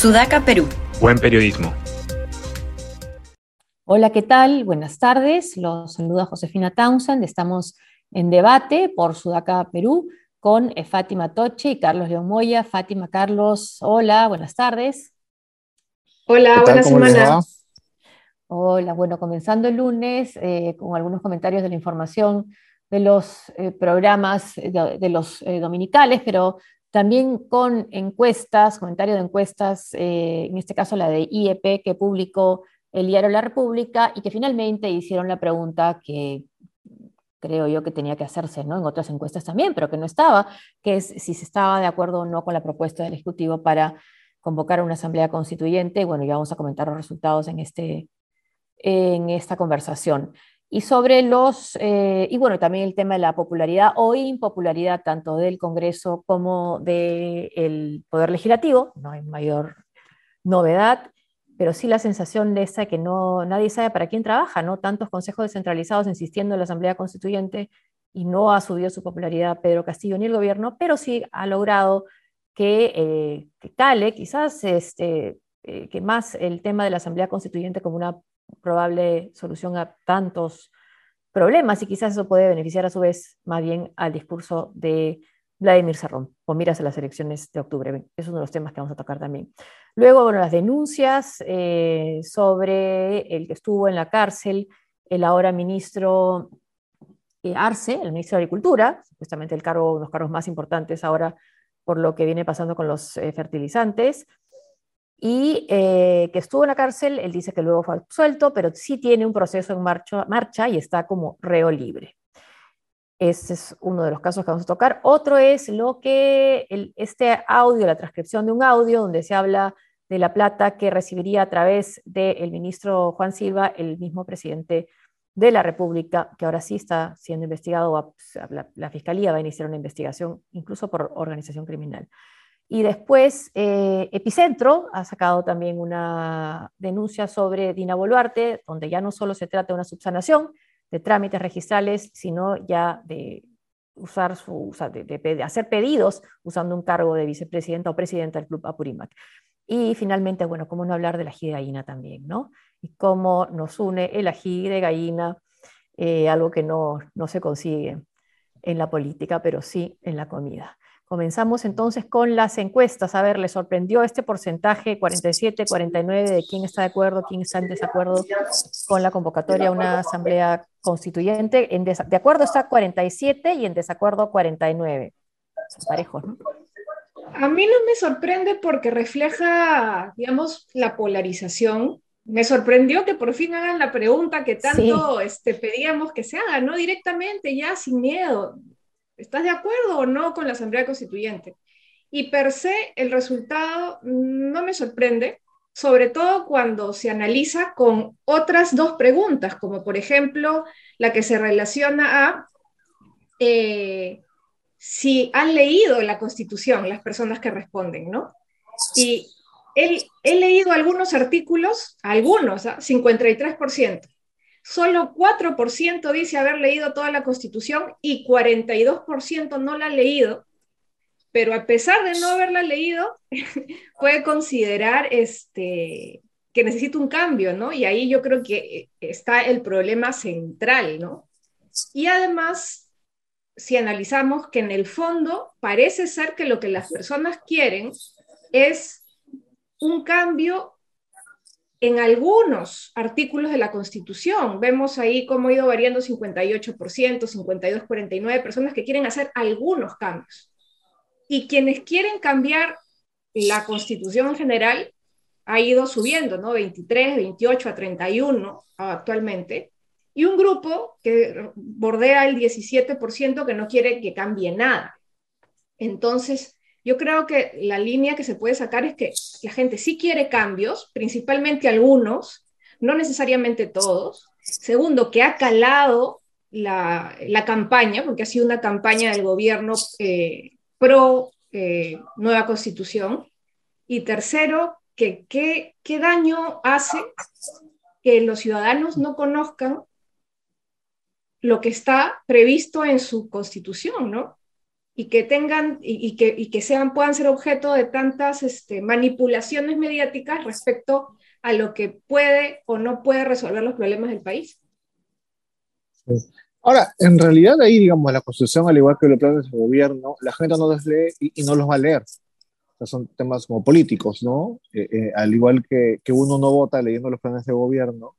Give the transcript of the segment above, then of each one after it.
Sudaca, Perú. Buen periodismo. Hola, ¿qué tal? Buenas tardes. Los saluda Josefina Townsend. Estamos en debate por Sudaca, Perú, con Fátima Toche y Carlos León Moya. Fátima, Carlos, hola, buenas tardes. Hola, buenas semana. Hola, bueno, comenzando el lunes eh, con algunos comentarios de la información de los eh, programas de, los eh, dominicales, pero también con encuestas, comentarios de encuestas, en este caso la de IEP que publicó el diario La República y que finalmente hicieron la pregunta que creo yo que tenía que hacerse ¿no? en otras encuestas también, pero que no estaba, que es si se estaba de acuerdo o no con la propuesta del Ejecutivo para convocar una asamblea constituyente. Bueno, ya vamos a comentar los resultados en, este, en esta conversación. Y sobre los, eh, y bueno, también el tema de la popularidad o impopularidad tanto del Congreso como del Poder Legislativo, no hay mayor novedad pero sí la sensación de esa que no, nadie sabe para quién trabaja, ¿no? Tantos consejos descentralizados insistiendo en la Asamblea Constituyente y no ha subido su popularidad Pedro Castillo ni el gobierno, pero sí ha logrado que, eh, cale quizás este, eh, que más el tema de la Asamblea Constituyente como una probable solución a tantos problemas y quizás eso puede beneficiar a su vez más bien al discurso de Vladimir Serrón, o miras a las elecciones de octubre. Es uno de los temas que vamos a tocar también. Luego, bueno, las denuncias eh, sobre el que estuvo en la cárcel, el ahora ministro eh, Arce, el ministro de Agricultura, supuestamente el cargo, uno de los cargos más importantes ahora por lo que viene pasando con los eh, fertilizantes, y que estuvo en la cárcel, él dice que luego fue absuelto, pero sí tiene un proceso en marcha, y está como reo libre. Ese es uno de los casos que vamos a tocar. Otro es lo que este audio, la transcripción de un audio donde se habla de la plata que recibiría a través del ministro Juan Silva, el mismo presidente de la República, que ahora sí está siendo investigado, la, Fiscalía va a iniciar una investigación incluso por organización criminal. Y después, eh, Epicentro ha sacado también una denuncia sobre Dina Boluarte, donde ya no solo se trata de una subsanación, de trámites registrales, sino ya de usar su, de, hacer pedidos usando un cargo de vicepresidenta o presidenta del Club Apurímac. Y finalmente, bueno, cómo no hablar del ají de gallina también, ¿no? Y cómo nos une el ají de gallina, eh, algo que no, no se consigue en la política, pero sí en la comida. Comenzamos entonces con las encuestas. A ver, ¿le sorprendió este porcentaje 47, 49 de quién está de acuerdo, quién está en desacuerdo con la convocatoria a una asamblea constituyente? En de acuerdo está 47 y en desacuerdo 49. Son parejos, ¿no? A mí no me sorprende porque refleja, digamos, la polarización. Me sorprendió que por fin hagan la pregunta que tanto este, pedíamos que se haga, ¿no? Directamente, ya sin miedo ¿Estás de acuerdo o no con la Asamblea Constituyente? Y per se el resultado no me sorprende, sobre todo cuando se analiza con otras dos preguntas, como por ejemplo la que se relaciona a eh, si han leído la Constitución las personas que responden, ¿no? Y he, leído algunos artículos, algunos, 53%. Solo 4% dice haber leído toda la Constitución y 42% no la ha leído, pero a pesar de no haberla leído, puede considerar este, que necesita un cambio, ¿no? Y ahí yo creo que está el problema central, ¿no? Y además, si analizamos que en el fondo parece ser que lo que las personas quieren es un cambio en algunos artículos de la Constitución. Vemos ahí cómo ha ido variando 58%, 52-49, personas que quieren hacer algunos cambios. Y quienes quieren cambiar la Constitución en general ha ido subiendo, ¿no? 23, 28 a 31 actualmente. Y un grupo que bordea el 17% que no quiere que cambie nada. Entonces, yo creo que la línea que se puede sacar es que la gente sí quiere cambios, principalmente algunos, no necesariamente todos. Segundo, que ha calado la, campaña, porque ha sido una campaña del gobierno eh, pro eh, nueva constitución. Y tercero, que qué daño hace que los ciudadanos no conozcan lo que está previsto en su constitución, ¿no? Y que tengan y, que, que sean, puedan ser objeto de tantas este, manipulaciones mediáticas respecto a lo que puede o no puede resolver los problemas del país. Ahora, en realidad ahí, digamos, la Constitución, al igual que los planes de gobierno, la gente no los lee y, no los va a leer. son temas como políticos, ¿no? Eh, eh, al igual que, que uno no vota leyendo los planes de gobierno,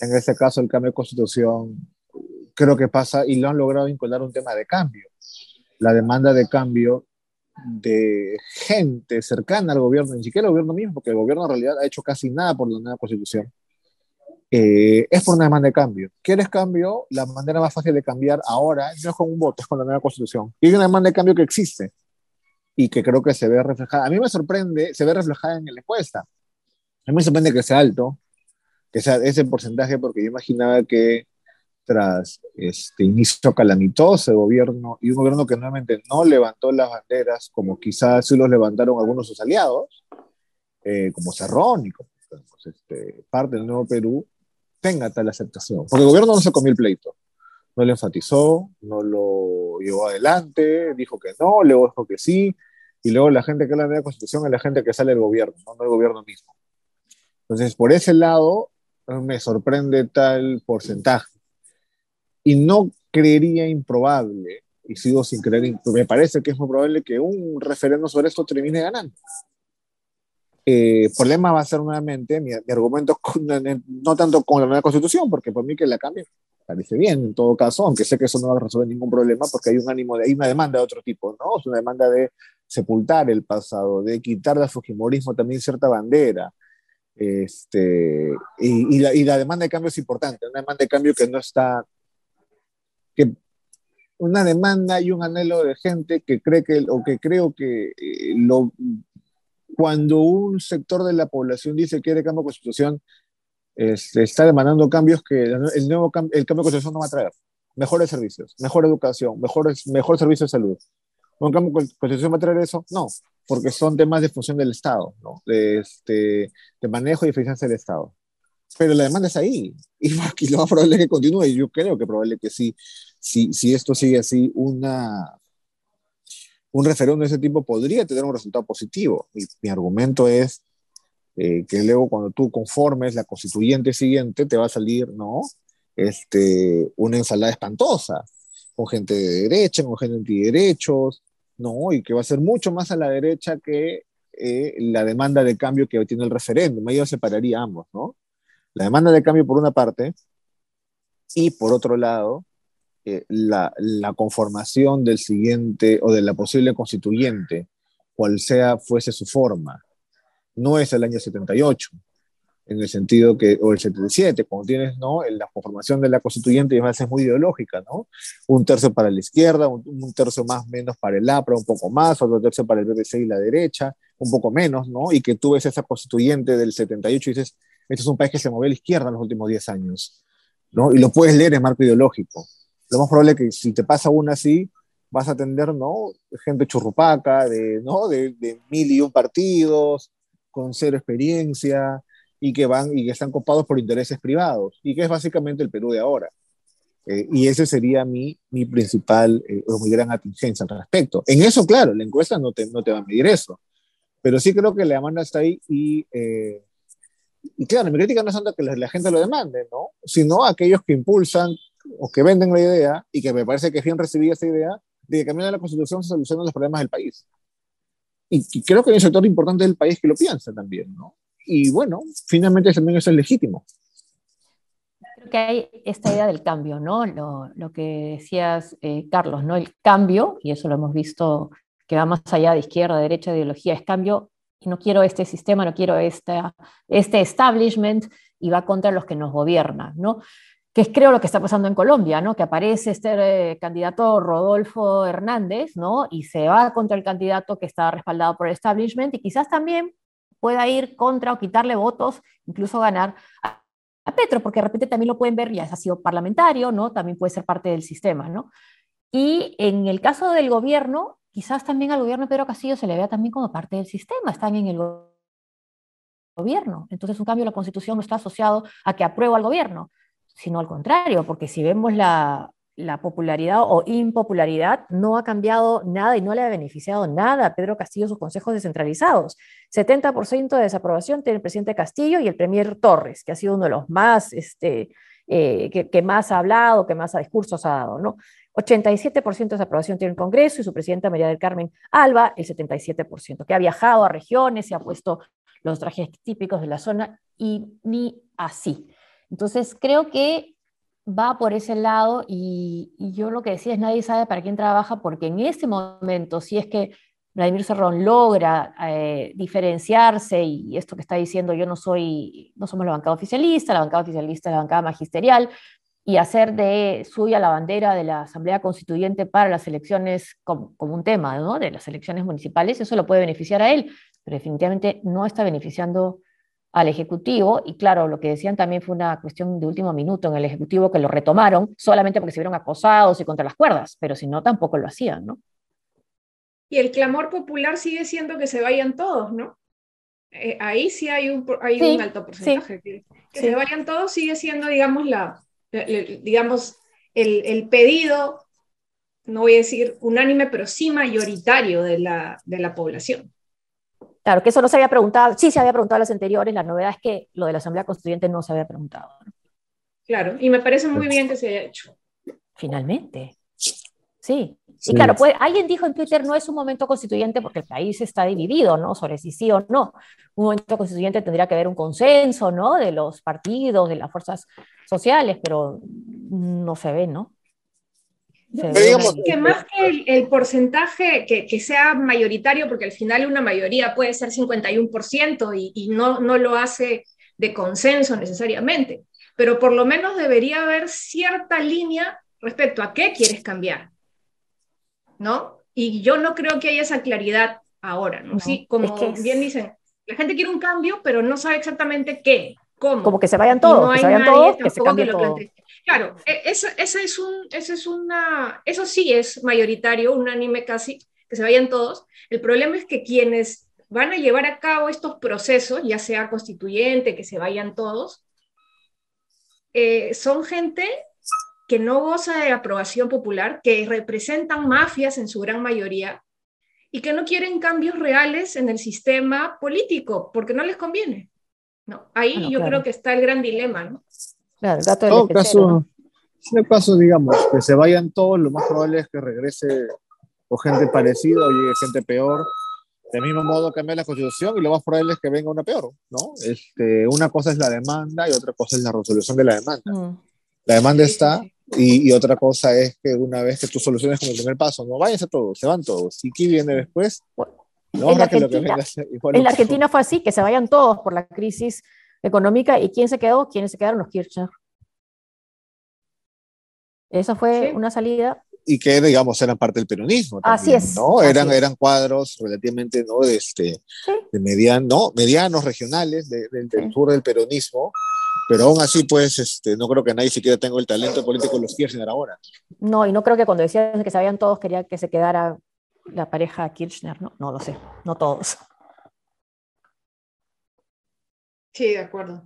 en este caso el cambio de constitución creo que pasa y lo han logrado vincular un tema de cambio. La demanda de cambio de gente cercana al gobierno, ni siquiera el gobierno mismo, porque el gobierno en realidad ha hecho casi nada por la nueva constitución, eh, es por una demanda de cambio. ¿Quieres cambio? La manera más fácil de cambiar ahora no es con un voto, es con la nueva constitución. Y hay una demanda de cambio que existe y que creo que se ve reflejada. A mí me sorprende, se ve reflejada en la encuesta. A mí me sorprende que sea alto, que sea ese porcentaje, porque yo imaginaba que tras este inicio calamitoso de gobierno y un gobierno que nuevamente no levantó las banderas como quizás sí los levantaron algunos de sus aliados, eh, como Cerrón y como este, parte del Nuevo Perú, tenga tal aceptación. Porque el gobierno no se comió el pleito, no lo enfatizó, no lo llevó adelante, dijo que no, luego dijo que sí, y luego la gente que habla de la Constitución es la gente que sale del gobierno, no el gobierno mismo. Entonces, por ese lado, me sorprende tal porcentaje. Y no creería improbable, y sigo sin creer, me parece que es muy probable que un referendo sobre esto termine ganando. El eh, problema va a ser nuevamente mi, argumento no tanto con la nueva constitución, porque por mí que la cambie parece bien en todo caso, aunque sé que eso no va a resolver ningún problema, porque hay un ánimo, de, hay una demanda de otro tipo, ¿no? Es una demanda de sepultar el pasado, de quitar al fujimorismo también cierta bandera, este, y, la, y, la, demanda de cambio es importante, una demanda de cambio que no está, una demanda y un anhelo de gente que cree que, o que creo que eh, lo, cuando un sector de la población dice que quiere cambio de constitución, este, está demandando cambios que el, nuevo el cambio de constitución no va a traer. Mejores servicios, mejor educación, mejores, mejor servicio de salud. ¿Un cambio de constitución va a traer eso? No, porque son temas de función del Estado, ¿no? este, de manejo y eficiencia del Estado. Pero la demanda es ahí, y, lo más probable es que continúe, y yo creo que probable que sí, si, si esto sigue así, una, un referéndum de ese tipo podría tener un resultado positivo. Y mi argumento es eh, que luego cuando tú conformes la constituyente siguiente, te va a salir, ¿no? Este, una ensalada espantosa, con gente de derecha, con gente antiderechos, ¿no? Y que va a ser mucho más a la derecha que eh, la demanda de cambio que tiene el referéndum. Yo separaría ambos, ¿no? La demanda de cambio por una parte y por otro lado, eh, la, conformación del siguiente o de la posible constituyente, cual sea fuese su forma. No es el año 78, en el sentido que, o el 77, cuando tienes, ¿no? La conformación de la constituyente es muy ideológica, ¿no? Un tercio para la izquierda, un, tercio más menos para el APRA, un poco más, otro tercio para el BBC y la derecha, un poco menos, ¿no? Y que tú ves esa constituyente del 78 y dices, este es un país que se movió a la izquierda en los últimos 10 años, ¿no? Y lo puedes leer en marco ideológico. Lo más probable es que si te pasa una así, vas a atender, ¿no? Gente churrupaca, de, ¿no? De, de mil y un partidos, con cero experiencia, y que van y que están copados por intereses privados, y que es básicamente el Perú de ahora. Eh, y ese sería mi, mi principal eh, o mi gran atingencia al respecto. En eso, claro, la encuesta no te, no te va a medir eso, pero sí creo que la demanda está ahí y, eh, claro, mi crítica no es tanto que la, gente lo demande, ¿no? Sino aquellos que impulsan o que venden la idea y que me parece que es bien recibida esa idea de que cambiando la constitución se solucionan los problemas del país. Y, creo que hay un sector importante del país que lo piensa también, ¿no? y bueno, finalmente también eso es legítimo. Creo que hay esta idea del cambio, ¿no? Lo, lo que decías, eh, Carlos, ¿no? El cambio, y eso lo hemos visto que va más allá de izquierda, derecha, ideología, es cambio, no quiero este sistema, no quiero esta, este establishment, y va contra los que nos gobiernan, ¿no? que es creo lo que está pasando en Colombia, ¿no? que aparece este eh, candidato Rodolfo Hernández ¿no? y se va contra el candidato que está respaldado por el establishment y quizás también pueda ir contra o quitarle votos, incluso ganar a, Petro, porque de repente también lo pueden ver, ya ha sido parlamentario, ¿no? También puede ser parte del sistema, ¿no? Y en el caso del gobierno, quizás también al gobierno de Pedro Castillo se le vea también como parte del sistema, están en el gobierno. Entonces, un cambio de la constitución no está asociado a que aprueba al gobierno, sino al contrario, porque si vemos la, la popularidad o impopularidad no ha cambiado nada y no le ha beneficiado nada a Pedro Castillo sus consejos descentralizados. 70% de desaprobación tiene el presidente Castillo y el premier Torres, que ha sido uno de los más, este, eh, que, más ha hablado, que más discursos ha dado, ¿no? 87% de desaprobación tiene el Congreso y su presidenta María del Carmen Alba, el 77%, que ha viajado a regiones y ha puesto los trajes típicos de la zona y ni así. Entonces, creo que va por ese lado y, yo lo que decía es nadie sabe para quién trabaja porque en este momento, si es que Vladimir Cerrón logra eh, diferenciarse y esto que está diciendo yo no soy, no somos la bancada oficialista, la bancada oficialista es la bancada magisterial y hacer de suya la bandera de la Asamblea Constituyente para las elecciones como, un tema, ¿no? De las elecciones municipales, eso lo puede beneficiar a él, pero definitivamente no está beneficiando al Ejecutivo, y claro, lo que decían también fue una cuestión de último minuto en el Ejecutivo que lo retomaron solamente porque se vieron acosados y contra las cuerdas, pero si no, tampoco lo hacían, ¿no? Y el clamor popular sigue siendo que se vayan todos, ¿no? Eh, ahí sí hay un, hay un alto porcentaje. Que, se vayan todos sigue siendo, digamos, la, digamos, el, el, pedido, no voy a decir unánime, pero sí mayoritario de la, de la población. Claro, que eso no se había preguntado, sí se había preguntado a las anteriores, la novedad es que lo de la Asamblea Constituyente no se había preguntado. Claro, y me parece muy bien que se haya hecho. Finalmente. Sí. Y claro, pues alguien dijo en Twitter, no es un momento constituyente porque el país está dividido, ¿no? Sobre si sí o no. Un momento constituyente tendría que haber un consenso, ¿no? De los partidos, de las fuerzas sociales, pero no se ve, ¿no? que más que el, porcentaje que, sea mayoritario, porque al final una mayoría puede ser 51% y, y no, no lo hace de consenso necesariamente, pero por lo menos debería haber cierta línea respecto a qué quieres cambiar, ¿no? Y yo no creo que haya esa claridad ahora, ¿no? sí, como bien dicen, la gente quiere un cambio, pero no sabe exactamente qué, cómo. Como que se vayan todos, que se vayan todos, que se cambie todo. Claro, e, eso, es un, eso es una, eso sí es mayoritario, unánime casi, que se vayan todos. El problema es que quienes van a llevar a cabo estos procesos, ya sea constituyente, que se vayan todos, eh, son gente que no goza de aprobación popular, que representan mafias en su gran mayoría y que no quieren cambios reales en el sistema político porque no les conviene. No, ahí yo creo que está el gran dilema, ¿no? Claro, el gato del caso, En el caso, digamos, que se vayan todos, lo más probable es que regrese o gente parecida o llegue gente peor. De mismo modo cambiar la constitución y lo más probable es que venga una peor, ¿no? Este, una cosa es la demanda y otra cosa es la resolución de la demanda. Mm. La demanda está y, y, otra cosa es que una vez que tú soluciones como el primer paso, no váyanse todos, se van todos. ¿Y qué viene después? No, en Argentina, en la Argentina fue así, que se vayan todos por la crisis económica. ¿Y quién se quedó? ¿Quiénes se quedaron? Los Kirchner. Esa fue una salida. Y que, digamos, eran parte del peronismo. así es. ¿no? Eran, eran cuadros relativamente, ¿no? De, este, de mediano, medianos regionales del sur del peronismo. Pero aún así, pues, este, no creo que nadie siquiera tenga el talento político de los Kirchner ahora. No, y no creo que cuando decían que sabían todos, quería que se quedara la pareja Kirchner, ¿no? No lo sé, no todos. Sí, de acuerdo.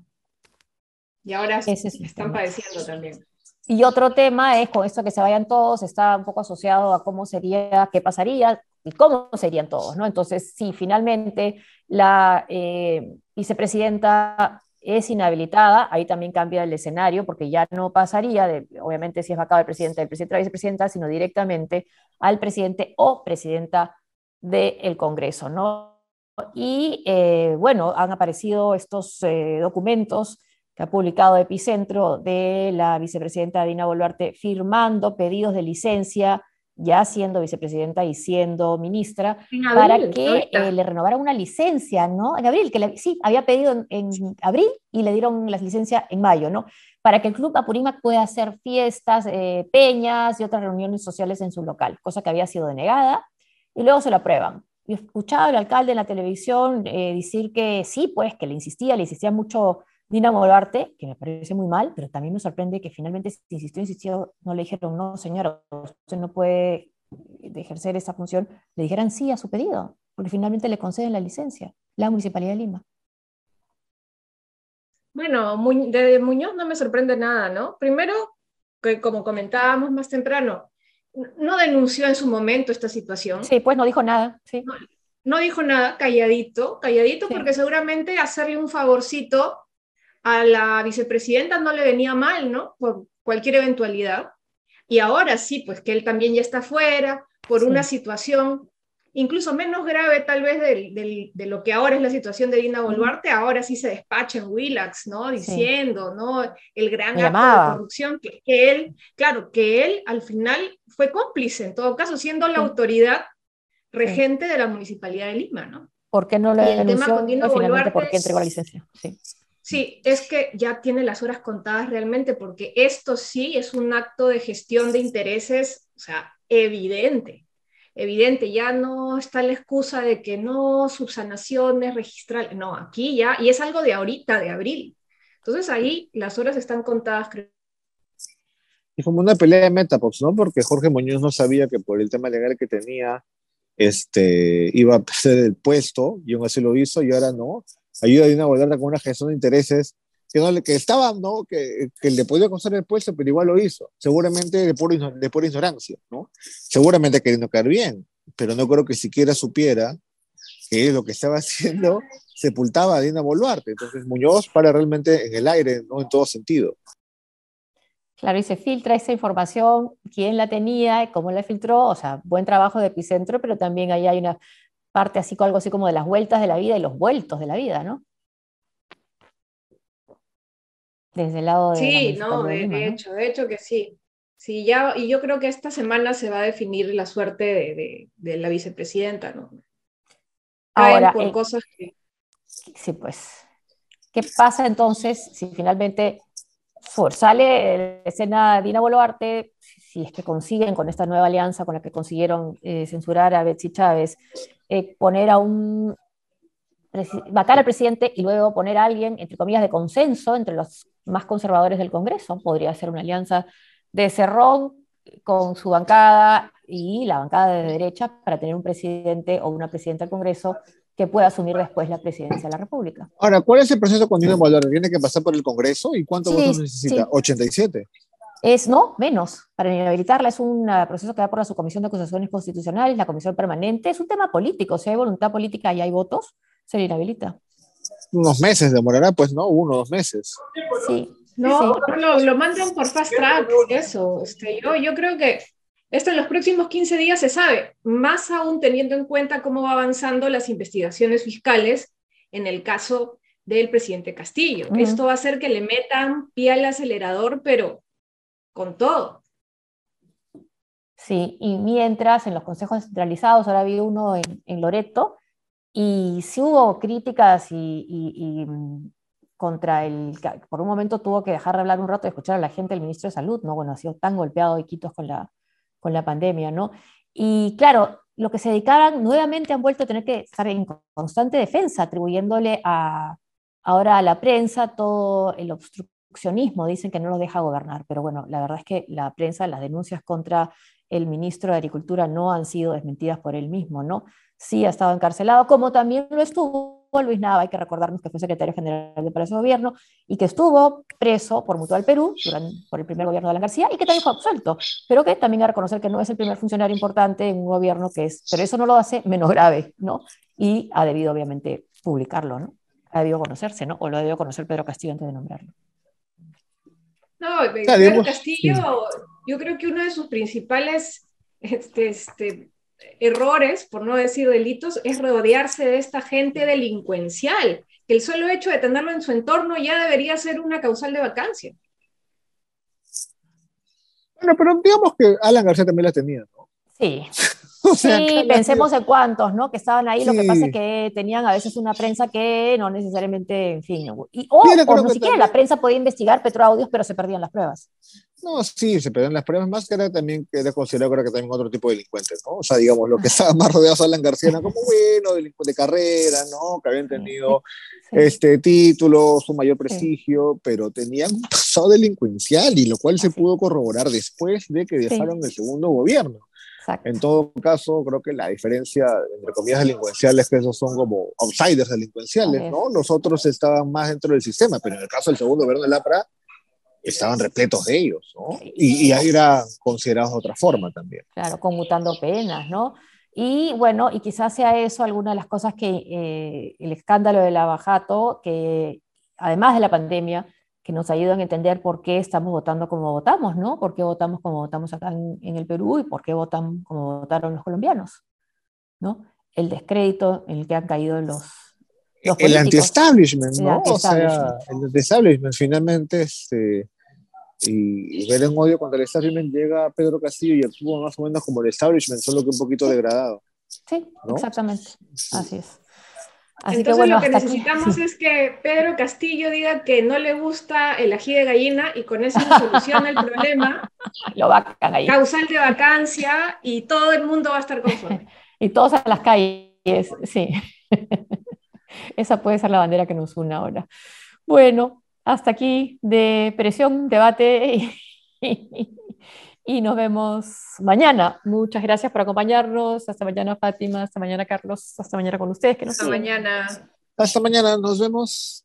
Y ahora están padeciendo también. Y otro tema es con esto que se vayan todos, está un poco asociado a cómo sería, qué pasaría y cómo serían todos, ¿no? Entonces, si finalmente la eh, vicepresidenta es inhabilitada, ahí también cambia el escenario, porque ya no pasaría, de, obviamente si es vacado el presidente, del presidente o la vicepresidenta, sino directamente al presidente o presidenta del Congreso, ¿no? Y eh, bueno, han aparecido estos eh, documentos que ha publicado Epicentro de la vicepresidenta Dina Boluarte firmando pedidos de licencia, ya siendo vicepresidenta y siendo ministra, para que eh, le renovaran una licencia, ¿no? En abril, que sí, había pedido en, abril y le dieron la licencia en mayo, ¿no? Para que el Club Apurímac pueda hacer fiestas, peñas y otras reuniones sociales en su local, cosa que había sido denegada, y luego se lo aprueban. Yo escuchaba al alcalde en la televisión eh, decir que sí, pues, que le insistía, le insistía mucho Dina Boluarte, que me parece muy mal, pero también me sorprende que finalmente se insistió, insistió, no le dijeron, no, señora, usted no puede ejercer esa función, le dijeran sí a su pedido, porque finalmente le conceden la licencia, la Municipalidad de Lima. Bueno, de Muñoz no me sorprende nada, ¿no? Primero, que como comentábamos más temprano, no denunció en su momento esta situación. Sí, pues no dijo nada. Sí. No, dijo nada, calladito, calladito, porque seguramente hacerle un favorcito a la vicepresidenta no le venía mal, ¿no? Por cualquier eventualidad. Y ahora sí, pues que él también ya está fuera por una situación incluso menos grave tal vez de, lo que ahora es la situación de Dina Boluarte, ahora sí se despacha en Willax, ¿no? Diciendo, ¿no? El gran acto de corrupción que, él, claro, que él al final fue cómplice, en todo caso, siendo la autoridad regente de la Municipalidad de Lima, ¿no? ¿Por qué no le denunció finalmente por qué entregó la licencia? Sí. Sí, es que ya tiene las horas contadas realmente, porque esto sí es un acto de gestión de intereses, o sea, evidente evidente, ya no está la excusa de que no, subsanaciones, registrar, no, aquí ya, y es algo de ahorita, de abril. Entonces ahí las horas están contadas, creo. Y como una pelea de Metapox, ¿no? Porque Jorge Muñoz no sabía que por el tema legal que tenía, este, iba a perder el puesto, y aún así lo hizo, y ahora no. Ayuda a una volver con una gestión de intereses que, no, que estaba, ¿no? Que, que, le podía costar el puesto, pero igual lo hizo. Seguramente de pura, de pura ignorancia, ¿no? Seguramente queriendo caer bien, pero no creo que siquiera supiera que lo que estaba haciendo sepultaba a Dina Boluarte. Entonces Muñoz para realmente en el aire, ¿no? En todo sentido. Claro, y se filtra esa información, quién la tenía, cómo la filtró, o sea, buen trabajo de epicentro, pero también ahí hay una parte así, algo así como de las vueltas de la vida y los vueltos de la vida, ¿no? desde el lado de... Sí, no, de, hecho, de hecho que sí. Sí, ya, y yo creo que esta semana se va a definir la suerte de, de, la vicepresidenta, ¿no? Ahora, por eh, cosas que... Sí, pues. ¿Qué pasa entonces si finalmente sale la escena Dina Boluarte, si es que consiguen con esta nueva alianza con la que consiguieron eh, censurar a Betsy Chávez, eh, poner a un vacar al presidente y luego poner a alguien, entre comillas, de consenso entre los más conservadores del Congreso. Podría ser una alianza de Cerrón con su bancada y la bancada de derecha para tener un presidente o una presidenta del Congreso que pueda asumir después la presidencia de la República. Ahora, ¿cuál es el proceso con Dina Boluarte? ¿Tiene que pasar por el Congreso? ¿Y cuántos votos necesita? ¿87? Es, no, menos. Para inhabilitarla es un proceso que va por la Subcomisión de Acusaciones Constitucionales, la Comisión Permanente. Es un tema político. Si hay voluntad política y hay votos, se le inhabilita. Unos meses demorará, pues, ¿no? Uno, dos meses. Sí. No, Lo, mandan por fast track, eso. Este, yo, yo creo que esto en los próximos 15 días se sabe, más aún teniendo en cuenta cómo va avanzando las investigaciones fiscales en el caso del presidente Castillo. Esto va a hacer que le metan pie al acelerador, pero con todo. Sí, y mientras en los consejos centralizados, ahora había uno en, Loreto, y sí hubo críticas y, mm, contra el, por un momento tuvo que dejar de hablar un rato y escuchar a la gente, el ministro de Salud, ¿no? Bueno, ha sido tan golpeado Iquitos con la, con la pandemia, ¿no? Y claro, lo que se dedicaban nuevamente han vuelto a tener que estar en constante defensa, atribuyéndole a, ahora a la prensa todo el obstruccionismo, dicen que no lo deja gobernar, pero bueno, la verdad es que la prensa, las denuncias contra el ministro de Agricultura no han sido desmentidas por él mismo, ¿no? sí ha estado encarcelado, como también lo estuvo Luis Nava, hay que recordarnos que fue secretario general del Palacio de Gobierno y que estuvo preso por Mutual Perú durante, por el primer gobierno de Alan García y que también fue absuelto, pero que también hay que reconocer que no es el primer funcionario importante en un gobierno que es, pero eso no lo hace menos grave, ¿no? Y ha debido obviamente publicarlo, ¿no? Ha debido conocerse, ¿no? O lo ha debido conocer Pedro Castillo antes de nombrarlo. No, Pedro Castillo, yo creo que uno de sus principales este, este, errores, por no decir delitos, es rodearse de esta gente delincuencial, que el solo hecho de tenerlo en su entorno ya debería ser una causal de vacancia. Bueno, pero digamos que Alan García también la tenía, ¿no? Sí. sí, pensemos en cuántos, ¿no? Que estaban ahí, lo que pasa es que tenían a veces una prensa que no necesariamente, en fin, y, o, o no siquiera la prensa podía investigar petroaudios, pero se perdían las pruebas. No, sí, se perdían las pruebas, más que era también, que era considerado creo que también otro tipo de delincuentes, ¿no? O sea, digamos, lo que estaba más rodeado a Alan García era como, bueno, delincuente de carrera, ¿no? Que habían tenido este títulos, un mayor prestigio, pero tenían un pasado delincuencial, y lo cual se pudo corroborar después de que dejaron el segundo gobierno. En todo caso, creo que la diferencia, entre comillas, delincuenciales, es que esos son como outsiders delincuenciales, ¿no? Los otros estaban más dentro del sistema, pero en el caso del segundo gobierno de Lapra, estaban repletos de ellos, ¿no? Y, y ahí era considerado de otra forma también. Claro, conmutando penas, ¿no? Y bueno, y quizás sea eso alguna de las cosas que eh, el escándalo de la Bajato, que además de la pandemia, que nos ayudan a entender por qué estamos votando como votamos, ¿no? Por qué votamos como votamos acá en, el Perú y por qué votan como votaron los colombianos, ¿no? El descrédito en el que han caído los... los el anti-establishment, ¿no? o sea, el anti-establishment finalmente, este, y, ver en odio cuando el establishment llega a Pedro Castillo y actúa más o menos como el establishment, solo que un poquito degradado. Sí, exactamente, así es. Entonces lo que necesitamos es que Pedro Castillo diga que no le gusta el ají de gallina y con eso se soluciona el problema. lo ahí. Causal de vacancia y todo el mundo va a estar conforme. y todos a las calles, sí. Esa puede ser la bandera que nos une ahora. Bueno, hasta aquí de presión, debate y nos vemos mañana. Muchas gracias por acompañarnos. Hasta mañana, Fátima. Hasta mañana, Carlos. Hasta mañana con ustedes. Hasta mañana. Hasta mañana. Nos vemos.